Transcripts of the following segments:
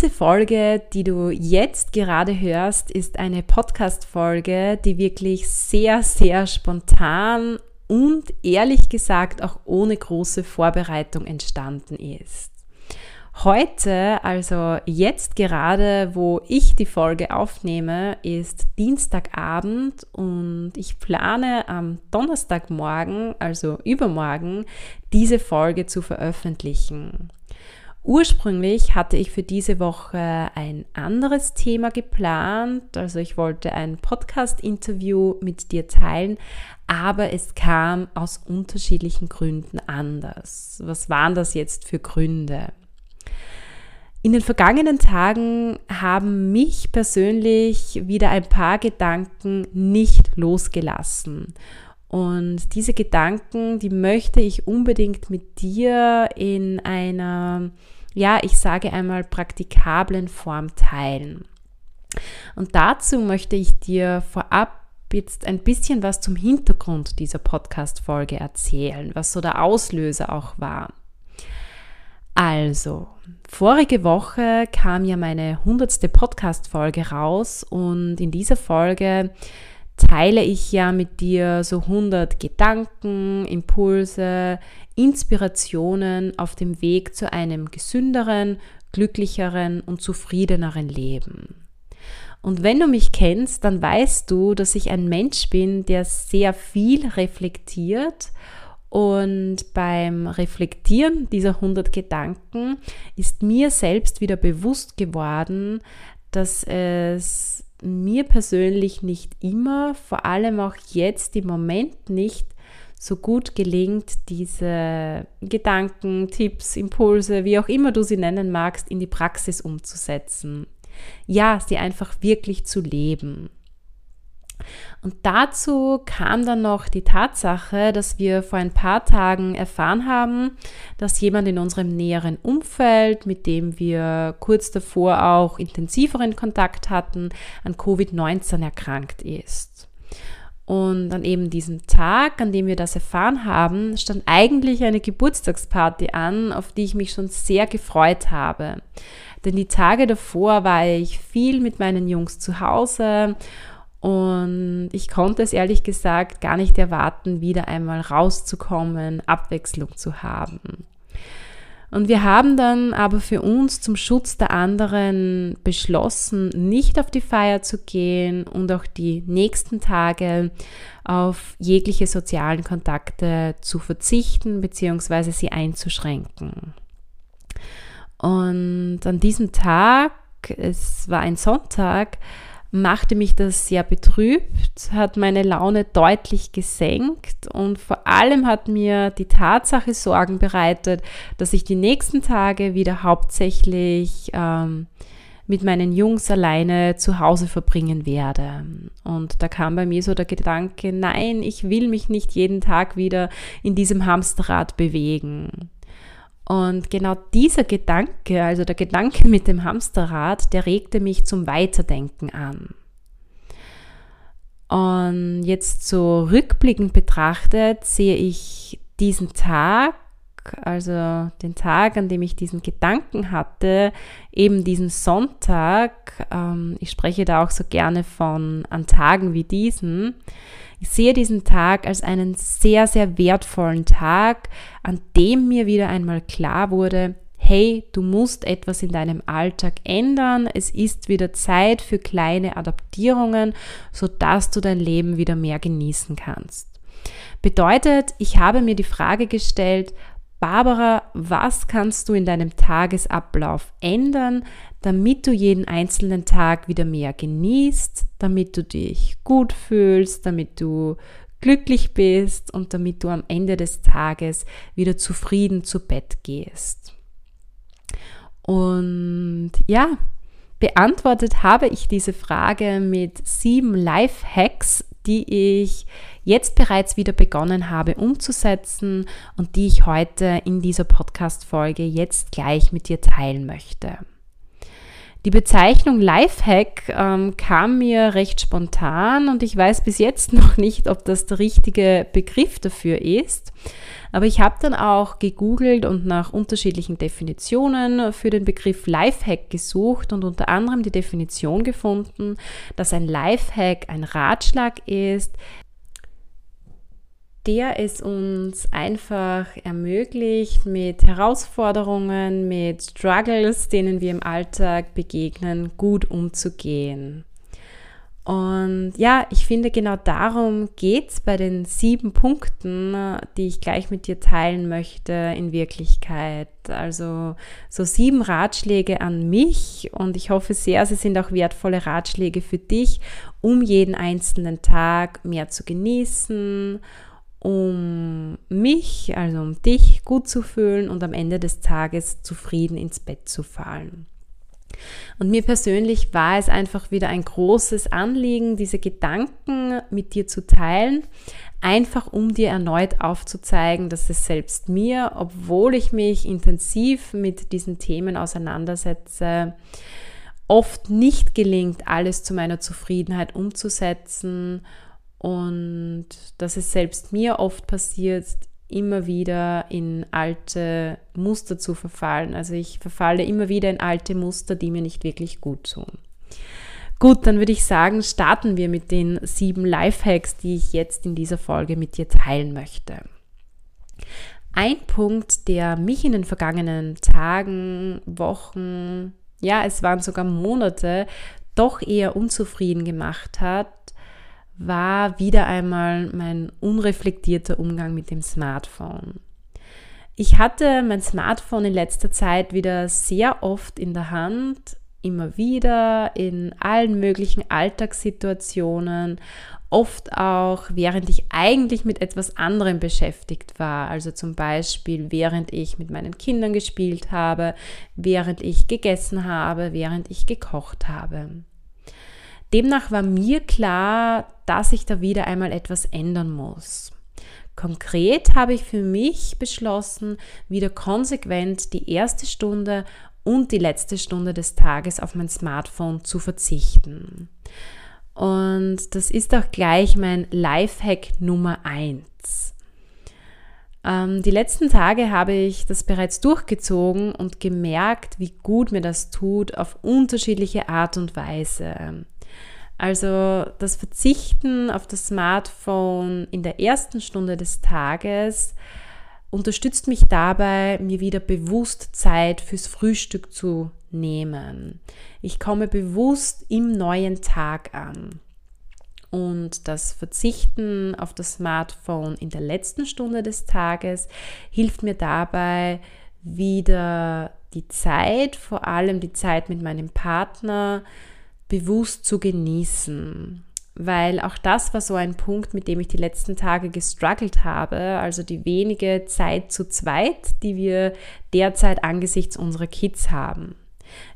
Diese Folge, die du jetzt gerade hörst, ist eine Podcast-Folge, die wirklich sehr, sehr spontan und ehrlich gesagt auch ohne große Vorbereitung entstanden ist. Heute, also jetzt gerade, wo ich die Folge aufnehme, ist Dienstagabend und ich plane am Donnerstagmorgen, also übermorgen, diese Folge zu veröffentlichen. Ursprünglich hatte ich für diese Woche ein anderes Thema geplant, also ich wollte ein Podcast-Interview mit dir teilen, aber es kam aus unterschiedlichen Gründen anders. Was waren das jetzt für Gründe? In den vergangenen Tagen haben mich persönlich wieder ein paar Gedanken nicht losgelassen. Und diese Gedanken, die möchte ich unbedingt mit dir in einer ja, ich sage einmal, praktikablen Form teilen. Und dazu möchte ich dir vorab jetzt ein bisschen was zum Hintergrund dieser Podcast-Folge erzählen, was so der Auslöser auch war. Also, vorige Woche kam ja meine hundertste Podcast-Folge raus und in dieser Folge teile ich ja mit dir so 100 Gedanken, Impulse, Inspirationen auf dem Weg zu einem gesünderen, glücklicheren und zufriedeneren Leben. Und wenn du mich kennst, dann weißt du, dass ich ein Mensch bin, der sehr viel reflektiert. Und beim Reflektieren dieser 100 Gedanken ist mir selbst wieder bewusst geworden, dass es mir persönlich nicht immer, vor allem auch jetzt im Moment nicht so gut gelingt, diese Gedanken, Tipps, Impulse, wie auch immer du sie nennen magst, in die Praxis umzusetzen. Ja, sie einfach wirklich zu leben. Und dazu kam dann noch die Tatsache, dass wir vor ein paar Tagen erfahren haben, dass jemand in unserem näheren Umfeld, mit dem wir kurz davor auch intensiveren Kontakt hatten, an Covid-19 erkrankt ist. Und an eben diesem Tag, an dem wir das erfahren haben, stand eigentlich eine Geburtstagsparty an, auf die ich mich schon sehr gefreut habe. Denn die Tage davor war ich viel mit meinen Jungs zu Hause und ich konnte es ehrlich gesagt gar nicht erwarten, wieder einmal rauszukommen, Abwechslung zu haben. Und wir haben dann aber für uns zum Schutz der anderen beschlossen, nicht auf die Feier zu gehen und auch die nächsten Tage auf jegliche sozialen Kontakte zu verzichten bzw. sie einzuschränken. Und an diesem Tag, es war ein Sonntag, machte mich das sehr betrübt, hat meine Laune deutlich gesenkt und vor allem hat mir die Tatsache Sorgen bereitet, dass ich die nächsten Tage wieder hauptsächlich ähm, mit meinen Jungs alleine zu Hause verbringen werde. Und da kam bei mir so der Gedanke, nein, ich will mich nicht jeden Tag wieder in diesem Hamsterrad bewegen. Und genau dieser Gedanke, also der Gedanke mit dem Hamsterrad, der regte mich zum Weiterdenken an. Und jetzt so rückblickend betrachtet sehe ich diesen Tag, also den Tag, an dem ich diesen Gedanken hatte, eben diesen Sonntag, ähm, ich spreche da auch so gerne von an Tagen wie diesen, ich sehe diesen Tag als einen sehr, sehr wertvollen Tag, an dem mir wieder einmal klar wurde, hey, du musst etwas in deinem Alltag ändern. Es ist wieder Zeit für kleine Adaptierungen, sodass du dein Leben wieder mehr genießen kannst. Bedeutet, ich habe mir die Frage gestellt, Barbara, was kannst du in deinem Tagesablauf ändern, damit du jeden einzelnen Tag wieder mehr genießt, damit du dich gut fühlst, damit du glücklich bist und damit du am Ende des Tages wieder zufrieden zu Bett gehst. Und ja, beantwortet habe ich diese Frage mit sieben Life-Hacks, die ich jetzt bereits wieder begonnen habe umzusetzen und die ich heute in dieser Podcast-Folge jetzt gleich mit dir teilen möchte. Die Bezeichnung Lifehack ähm, kam mir recht spontan und ich weiß bis jetzt noch nicht, ob das der richtige Begriff dafür ist. Aber ich habe dann auch gegoogelt und nach unterschiedlichen Definitionen für den Begriff Lifehack gesucht und unter anderem die Definition gefunden, dass ein Lifehack ein Ratschlag ist, der es uns einfach ermöglicht, mit Herausforderungen, mit Struggles, denen wir im Alltag begegnen, gut umzugehen. Und ja, ich finde, genau darum geht es bei den sieben Punkten, die ich gleich mit dir teilen möchte, in Wirklichkeit. Also so sieben Ratschläge an mich und ich hoffe sehr, sie sind auch wertvolle Ratschläge für dich, um jeden einzelnen Tag mehr zu genießen um mich, also um dich gut zu fühlen und am Ende des Tages zufrieden ins Bett zu fallen. Und mir persönlich war es einfach wieder ein großes Anliegen, diese Gedanken mit dir zu teilen, einfach um dir erneut aufzuzeigen, dass es selbst mir, obwohl ich mich intensiv mit diesen Themen auseinandersetze, oft nicht gelingt, alles zu meiner Zufriedenheit umzusetzen und dass es selbst mir oft passiert, immer wieder in alte Muster zu verfallen. Also ich verfalle immer wieder in alte Muster, die mir nicht wirklich gut tun. Gut, dann würde ich sagen, starten wir mit den sieben Lifehacks, die ich jetzt in dieser Folge mit dir teilen möchte. Ein Punkt, der mich in den vergangenen Tagen, Wochen, ja, es waren sogar Monate, doch eher unzufrieden gemacht hat, war wieder einmal mein unreflektierter Umgang mit dem Smartphone. Ich hatte mein Smartphone in letzter Zeit wieder sehr oft in der Hand, immer wieder in allen möglichen Alltagssituationen, oft auch während ich eigentlich mit etwas anderem beschäftigt war, also zum Beispiel während ich mit meinen Kindern gespielt habe, während ich gegessen habe, während ich gekocht habe. Demnach war mir klar, dass ich da wieder einmal etwas ändern muss. Konkret habe ich für mich beschlossen, wieder konsequent die erste Stunde und die letzte Stunde des Tages auf mein Smartphone zu verzichten. Und das ist auch gleich mein Lifehack Nummer 1. Ähm, die letzten Tage habe ich das bereits durchgezogen und gemerkt, wie gut mir das tut auf unterschiedliche Art und Weise. Also das Verzichten auf das Smartphone in der ersten Stunde des Tages unterstützt mich dabei, mir wieder bewusst Zeit fürs Frühstück zu nehmen. Ich komme bewusst im neuen Tag an. Und das Verzichten auf das Smartphone in der letzten Stunde des Tages hilft mir dabei, wieder die Zeit, vor allem die Zeit mit meinem Partner, bewusst zu genießen. Weil auch das war so ein Punkt, mit dem ich die letzten Tage gestruggelt habe. Also die wenige Zeit zu zweit, die wir derzeit angesichts unserer Kids haben.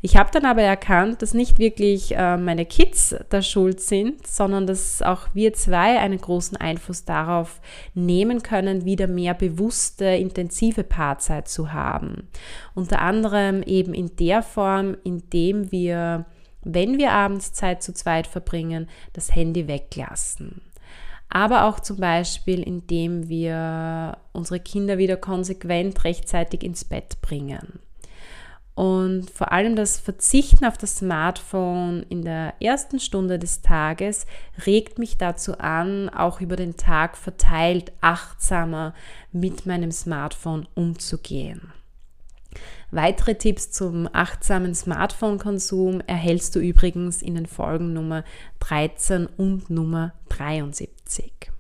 Ich habe dann aber erkannt, dass nicht wirklich äh, meine Kids da schuld sind, sondern dass auch wir zwei einen großen Einfluss darauf nehmen können, wieder mehr bewusste, intensive Paarzeit zu haben. Unter anderem eben in der Form, indem wir wenn wir abends Zeit zu zweit verbringen, das Handy weglassen. Aber auch zum Beispiel, indem wir unsere Kinder wieder konsequent rechtzeitig ins Bett bringen. Und vor allem das Verzichten auf das Smartphone in der ersten Stunde des Tages regt mich dazu an, auch über den Tag verteilt achtsamer mit meinem Smartphone umzugehen. Weitere Tipps zum achtsamen Smartphone-Konsum erhältst du übrigens in den Folgen Nummer 13 und Nummer 73.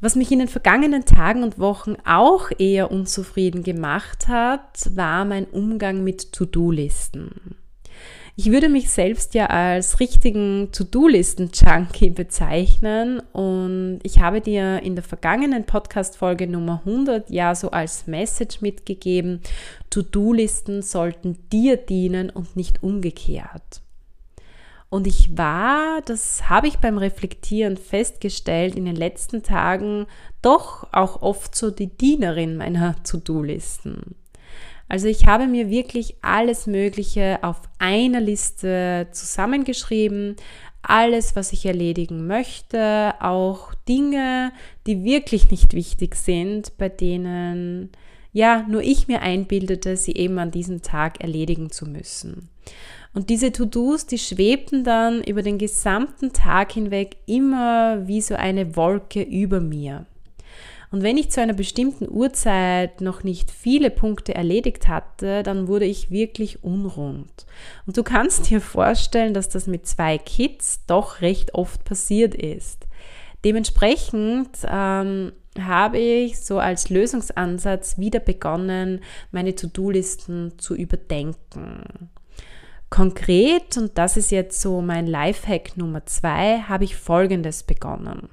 Was mich in den vergangenen Tagen und Wochen auch eher unzufrieden gemacht hat, war mein Umgang mit To-Do-Listen. Ich würde mich selbst ja als richtigen To-Do-Listen-Junkie bezeichnen und ich habe dir in der vergangenen Podcast-Folge Nummer 100 ja so als Message mitgegeben, To-Do-Listen sollten dir dienen und nicht umgekehrt. Und ich war, das habe ich beim Reflektieren festgestellt, in den letzten Tagen doch auch oft so die Dienerin meiner To-Do-Listen. Also ich habe mir wirklich alles Mögliche auf einer Liste zusammengeschrieben, alles, was ich erledigen möchte, auch Dinge, die wirklich nicht wichtig sind, bei denen ja nur ich mir einbildete, sie eben an diesem Tag erledigen zu müssen. Und diese To-Dos, die schwebten dann über den gesamten Tag hinweg immer wie so eine Wolke über mir. Und wenn ich zu einer bestimmten Uhrzeit noch nicht viele Punkte erledigt hatte, dann wurde ich wirklich unrund. Und du kannst dir vorstellen, dass das mit zwei Kids doch recht oft passiert ist. Dementsprechend ähm, habe ich so als Lösungsansatz wieder begonnen, meine To-Do-Listen zu überdenken. Konkret, und das ist jetzt so mein Lifehack Nummer zwei, habe ich Folgendes begonnen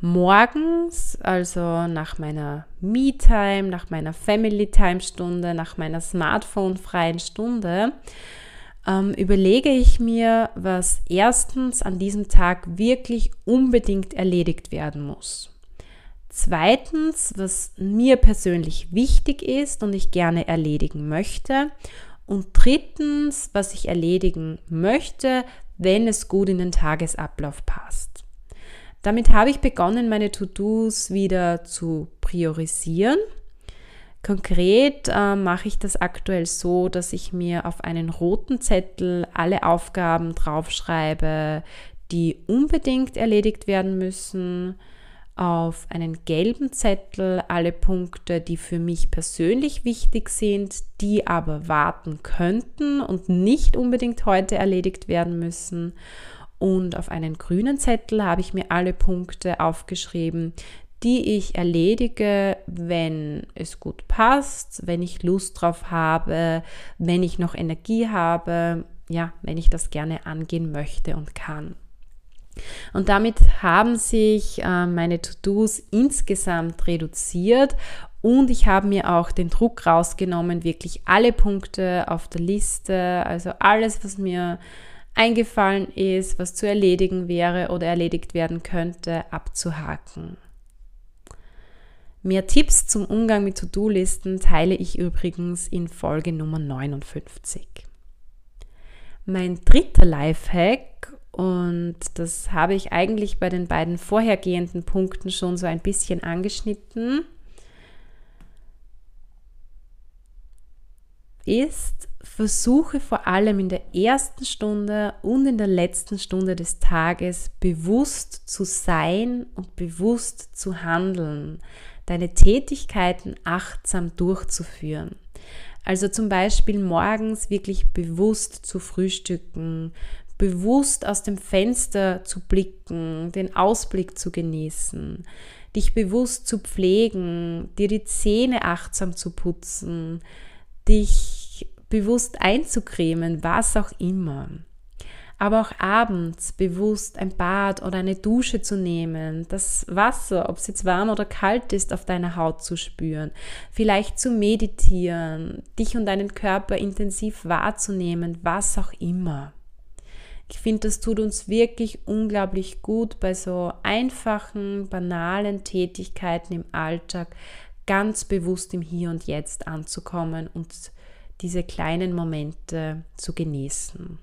morgens, also nach meiner Me-Time, nach meiner Family-Time-Stunde, nach meiner Smartphone-freien Stunde, ähm, überlege ich mir, was erstens an diesem Tag wirklich unbedingt erledigt werden muss. Zweitens, was mir persönlich wichtig ist und ich gerne erledigen möchte. Und drittens, was ich erledigen möchte, wenn es gut in den Tagesablauf passt. Damit habe ich begonnen, meine To-Dos wieder zu priorisieren. Konkret äh, mache ich das aktuell so, dass ich mir auf einen roten Zettel alle Aufgaben draufschreibe, die unbedingt erledigt werden müssen. Auf einen gelben Zettel alle Punkte, die für mich persönlich wichtig sind, die aber warten könnten und nicht unbedingt heute erledigt werden müssen. Und auf einen grünen Zettel habe ich mir alle Punkte aufgeschrieben, die ich erledige, wenn es gut passt, wenn ich Lust drauf habe, wenn ich noch Energie habe, ja, wenn ich das gerne angehen möchte und kann. Und damit haben sich äh, meine To-Dos insgesamt reduziert und ich habe mir auch den Druck rausgenommen, wirklich alle Punkte auf der Liste, also alles, was mir eingefallen ist, was zu erledigen wäre oder erledigt werden könnte, abzuhaken. Mehr Tipps zum Umgang mit To-Do-Listen teile ich übrigens in Folge Nummer 59. Mein dritter Lifehack, und das habe ich eigentlich bei den beiden vorhergehenden Punkten schon so ein bisschen angeschnitten, ist, versuche vor allem in der ersten Stunde und in der letzten Stunde des Tages bewusst zu sein und bewusst zu handeln, deine Tätigkeiten achtsam durchzuführen. Also zum Beispiel morgens wirklich bewusst zu frühstücken, bewusst aus dem Fenster zu blicken, den Ausblick zu genießen, dich bewusst zu pflegen, dir die Zähne achtsam zu putzen, dich bewusst einzucremen, was auch immer. Aber auch abends bewusst ein Bad oder eine Dusche zu nehmen, das Wasser, ob es jetzt warm oder kalt ist, auf deiner Haut zu spüren, vielleicht zu meditieren, dich und deinen Körper intensiv wahrzunehmen, was auch immer. Ich finde, das tut uns wirklich unglaublich gut bei so einfachen, banalen Tätigkeiten im Alltag, ganz bewusst im Hier und Jetzt anzukommen und diese kleinen Momente zu genießen.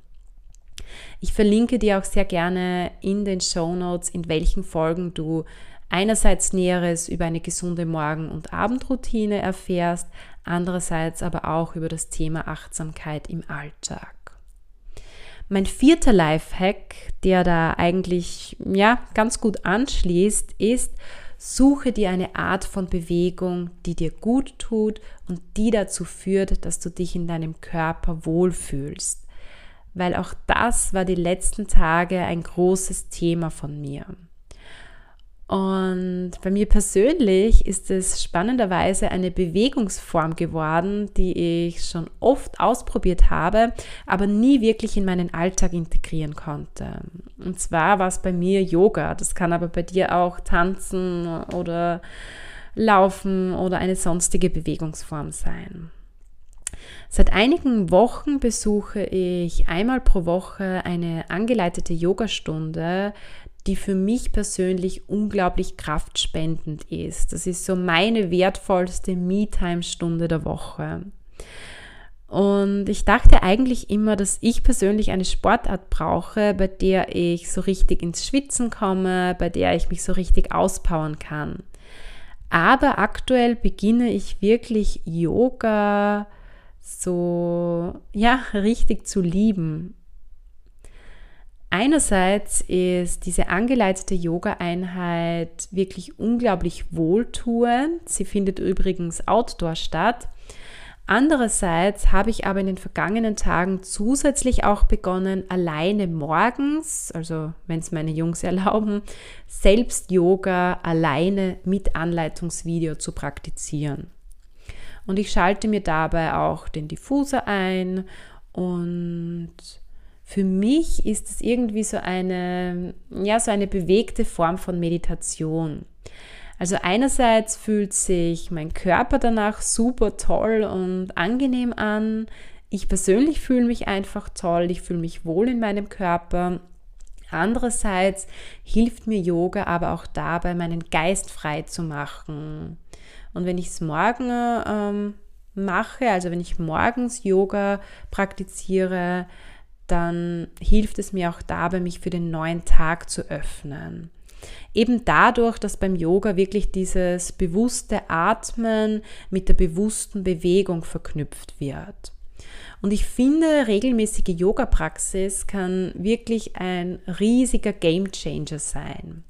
Ich verlinke dir auch sehr gerne in den Show Notes, in welchen Folgen du einerseits Näheres über eine gesunde Morgen- und Abendroutine erfährst, andererseits aber auch über das Thema Achtsamkeit im Alltag. Mein vierter Lifehack, der da eigentlich ja ganz gut anschließt, ist Suche dir eine Art von Bewegung, die dir gut tut und die dazu führt, dass du dich in deinem Körper wohlfühlst. Weil auch das war die letzten Tage ein großes Thema von mir. Und bei mir persönlich ist es spannenderweise eine Bewegungsform geworden, die ich schon oft ausprobiert habe, aber nie wirklich in meinen Alltag integrieren konnte. Und zwar war es bei mir Yoga. Das kann aber bei dir auch Tanzen oder Laufen oder eine sonstige Bewegungsform sein. Seit einigen Wochen besuche ich einmal pro Woche eine angeleitete Yogastunde, die für mich persönlich unglaublich kraftspendend ist. Das ist so meine wertvollste Me-Time-Stunde der Woche. Und ich dachte eigentlich immer, dass ich persönlich eine Sportart brauche, bei der ich so richtig ins Schwitzen komme, bei der ich mich so richtig auspowern kann. Aber aktuell beginne ich wirklich Yoga so, ja, richtig zu lieben. Einerseits ist diese angeleitete Yoga-Einheit wirklich unglaublich wohltuend. Sie findet übrigens outdoor statt. Andererseits habe ich aber in den vergangenen Tagen zusätzlich auch begonnen, alleine morgens, also wenn es meine Jungs erlauben, selbst Yoga alleine mit Anleitungsvideo zu praktizieren. Und ich schalte mir dabei auch den Diffuser ein und für mich ist es irgendwie so eine, ja, so eine bewegte Form von Meditation. Also einerseits fühlt sich mein Körper danach super toll und angenehm an. Ich persönlich fühle mich einfach toll, ich fühle mich wohl in meinem Körper. Andererseits hilft mir Yoga aber auch dabei, meinen Geist frei zu machen. Und wenn ich es morgen ähm, mache, also wenn ich morgens Yoga praktiziere, dann hilft es mir auch dabei, mich für den neuen Tag zu öffnen. Eben dadurch, dass beim Yoga wirklich dieses bewusste Atmen mit der bewussten Bewegung verknüpft wird. Und ich finde, regelmäßige Yoga-Praxis kann wirklich ein riesiger Game-Changer sein.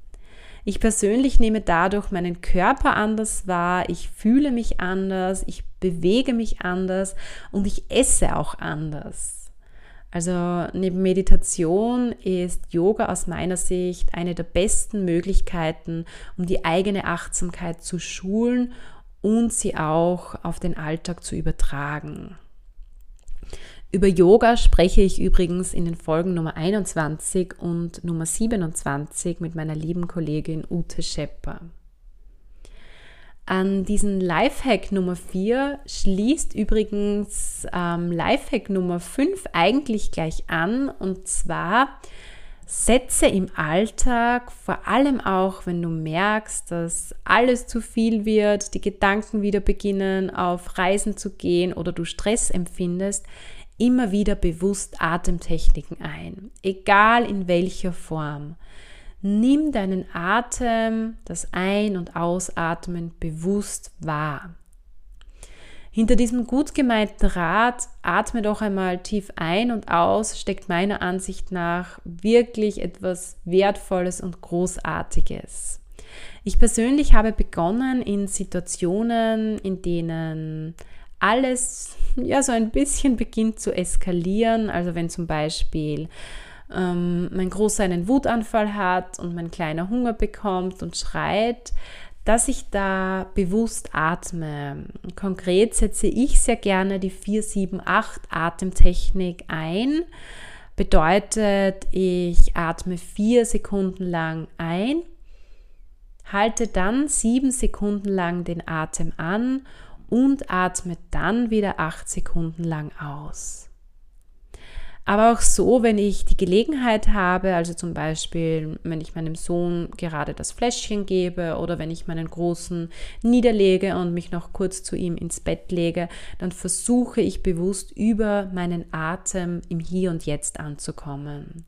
Ich persönlich nehme dadurch meinen Körper anders wahr, ich fühle mich anders, ich bewege mich anders und ich esse auch anders. Also neben Meditation ist Yoga aus meiner Sicht eine der besten Möglichkeiten, um die eigene Achtsamkeit zu schulen und sie auch auf den Alltag zu übertragen. Über Yoga spreche ich übrigens in den Folgen Nummer 21 und Nummer 27 mit meiner lieben Kollegin Ute Schepper. An diesen Lifehack Nummer 4 schließt übrigens ähm, Lifehack Nummer 5 eigentlich gleich an und zwar setze im Alltag, vor allem auch wenn du merkst, dass alles zu viel wird, die Gedanken wieder beginnen auf Reisen zu gehen oder du Stress empfindest, immer wieder bewusst Atemtechniken ein, egal in welcher Form. Nimm deinen Atem, das Ein- und Ausatmen bewusst wahr. Hinter diesem gut gemeinten Rat, atme doch einmal tief ein und aus, steckt meiner Ansicht nach wirklich etwas Wertvolles und Großartiges. Ich persönlich habe begonnen in Situationen, in denen alles ja so ein bisschen beginnt zu eskalieren. Also wenn zum Beispiel ähm, mein Großer einen Wutanfall hat und mein Kleiner Hunger bekommt und schreit, dass ich da bewusst atme. Konkret setze ich sehr gerne die 478 Atemtechnik ein. Bedeutet, ich atme vier Sekunden lang ein, halte dann sieben Sekunden lang den Atem an und atme dann wieder acht Sekunden lang aus. Aber auch so, wenn ich die Gelegenheit habe, also zum Beispiel, wenn ich meinem Sohn gerade das Fläschchen gebe oder wenn ich meinen Großen niederlege und mich noch kurz zu ihm ins Bett lege, dann versuche ich bewusst über meinen Atem im Hier und Jetzt anzukommen.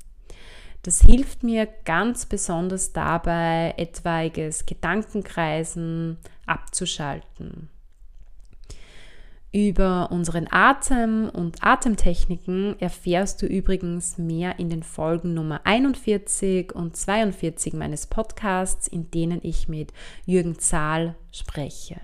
Das hilft mir ganz besonders dabei, etwaiges Gedankenkreisen abzuschalten. Über unseren Atem und Atemtechniken erfährst du übrigens mehr in den Folgen Nummer 41 und 42 meines Podcasts, in denen ich mit Jürgen Zahl spreche.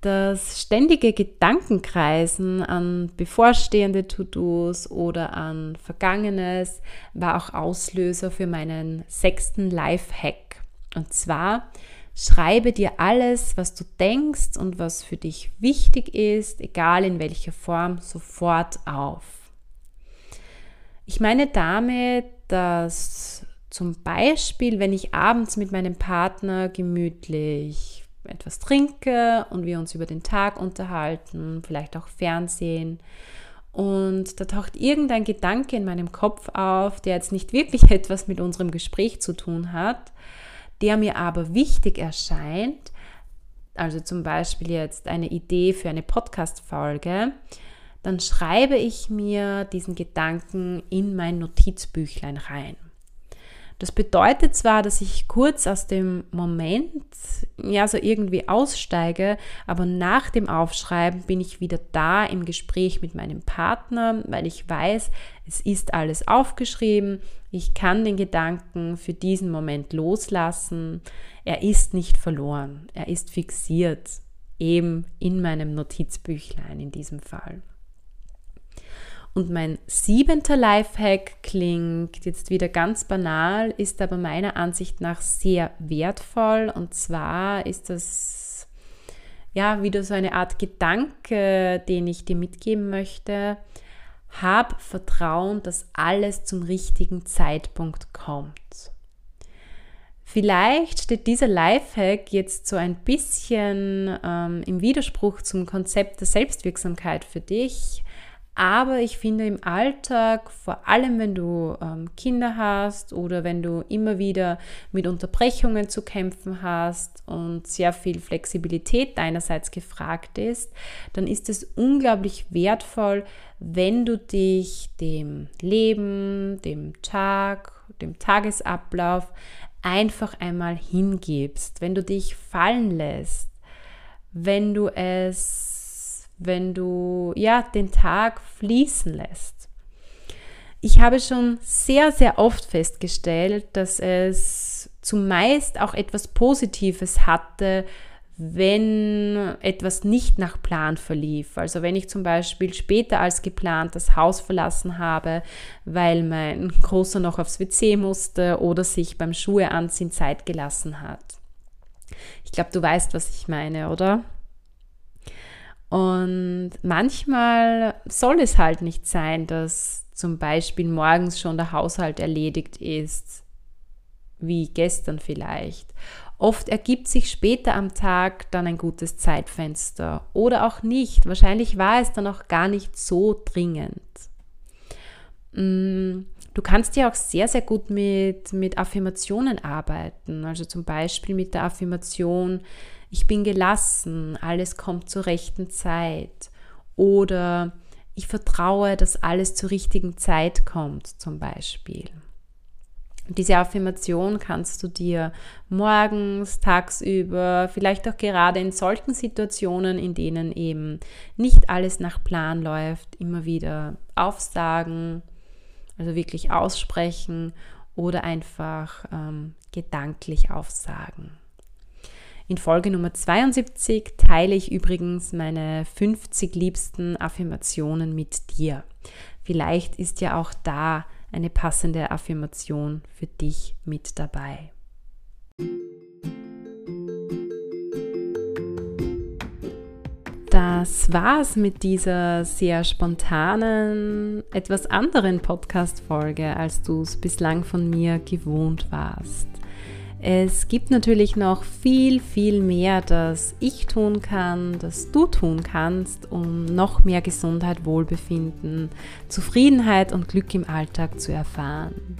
Das ständige Gedankenkreisen an bevorstehende To-Dos oder an Vergangenes war auch Auslöser für meinen sechsten Life-Hack. Und zwar Schreibe dir alles, was du denkst und was für dich wichtig ist, egal in welcher Form, sofort auf. Ich meine damit, dass zum Beispiel, wenn ich abends mit meinem Partner gemütlich etwas trinke und wir uns über den Tag unterhalten, vielleicht auch Fernsehen, und da taucht irgendein Gedanke in meinem Kopf auf, der jetzt nicht wirklich etwas mit unserem Gespräch zu tun hat, der mir aber wichtig erscheint, also zum Beispiel jetzt eine Idee für eine Podcast-Folge, dann schreibe ich mir diesen Gedanken in mein Notizbüchlein rein. Das bedeutet zwar, dass ich kurz aus dem Moment, ja, so irgendwie aussteige, aber nach dem Aufschreiben bin ich wieder da im Gespräch mit meinem Partner, weil ich weiß, es ist alles aufgeschrieben, ich kann den Gedanken für diesen Moment loslassen, er ist nicht verloren, er ist fixiert, eben in meinem Notizbüchlein in diesem Fall. Und mein siebenter Lifehack klingt jetzt wieder ganz banal, ist aber meiner Ansicht nach sehr wertvoll. Und zwar ist das ja wieder so eine Art Gedanke, den ich dir mitgeben möchte. Hab Vertrauen, dass alles zum richtigen Zeitpunkt kommt. Vielleicht steht dieser Lifehack jetzt so ein bisschen ähm, im Widerspruch zum Konzept der Selbstwirksamkeit für dich, aber ich finde im Alltag, vor allem wenn du ähm, Kinder hast oder wenn du immer wieder mit Unterbrechungen zu kämpfen hast und sehr viel Flexibilität deinerseits gefragt ist, dann ist es unglaublich wertvoll, wenn du dich dem Leben, dem Tag, dem Tagesablauf einfach einmal hingibst, wenn du dich fallen lässt, wenn du es wenn du ja den Tag fließen lässt. Ich habe schon sehr, sehr oft festgestellt, dass es zumeist auch etwas Positives hatte, wenn etwas nicht nach Plan verlief. Also wenn ich zum Beispiel später als geplant das Haus verlassen habe, weil mein Großer noch aufs WC musste oder sich beim Schuhe anziehen Zeit gelassen hat. Ich glaube, du weißt, was ich meine, oder? Und manchmal soll es halt nicht sein, dass zum Beispiel morgens schon der Haushalt erledigt ist, wie gestern vielleicht. Oft ergibt sich später am Tag dann ein gutes Zeitfenster oder auch nicht. Wahrscheinlich war es dann auch gar nicht so dringend. Mm, du kannst ja auch sehr, sehr gut mit, mit Affirmationen arbeiten. Also zum Beispiel mit der Affirmation, ich bin gelassen, alles kommt zur rechten Zeit oder ich vertraue, dass alles zur richtigen Zeit kommt zum Beispiel. Diese Affirmation kannst du dir morgens, tagsüber, vielleicht auch gerade in solchen Situationen, in denen eben nicht alles nach Plan läuft, immer wieder aufsagen, also wirklich aussprechen oder einfach ähm, gedanklich aufsagen. In Folge Nummer 72 teile ich übrigens meine 50 liebsten Affirmationen mit dir. Vielleicht ist ja auch da eine passende Affirmation für dich mit dabei. Das war's mit dieser sehr spontanen, etwas anderen Podcast-Folge, als du es bislang von mir gewohnt warst. Es gibt natürlich noch viel, viel mehr, das ich tun kann, das du tun kannst, um noch mehr Gesundheit, Wohlbefinden, Zufriedenheit und Glück im Alltag zu erfahren.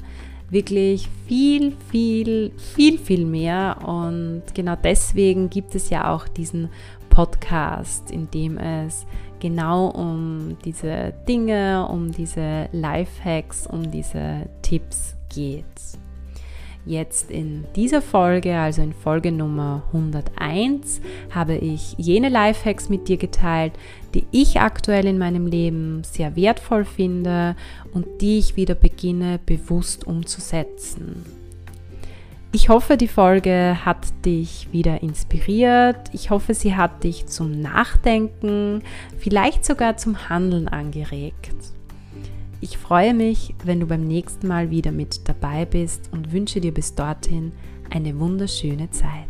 Wirklich viel, viel, viel, viel mehr. Und genau deswegen gibt es ja auch diesen Podcast, in dem es genau um diese Dinge, um diese Lifehacks, um diese Tipps geht. Jetzt in dieser Folge, also in Folge Nummer 101, habe ich jene Lifehacks mit dir geteilt, die ich aktuell in meinem Leben sehr wertvoll finde und die ich wieder beginne bewusst umzusetzen. Ich hoffe, die Folge hat dich wieder inspiriert. Ich hoffe, sie hat dich zum Nachdenken, vielleicht sogar zum Handeln angeregt. Ich freue mich, wenn du beim nächsten Mal wieder mit dabei bist und wünsche dir bis dorthin eine wunderschöne Zeit.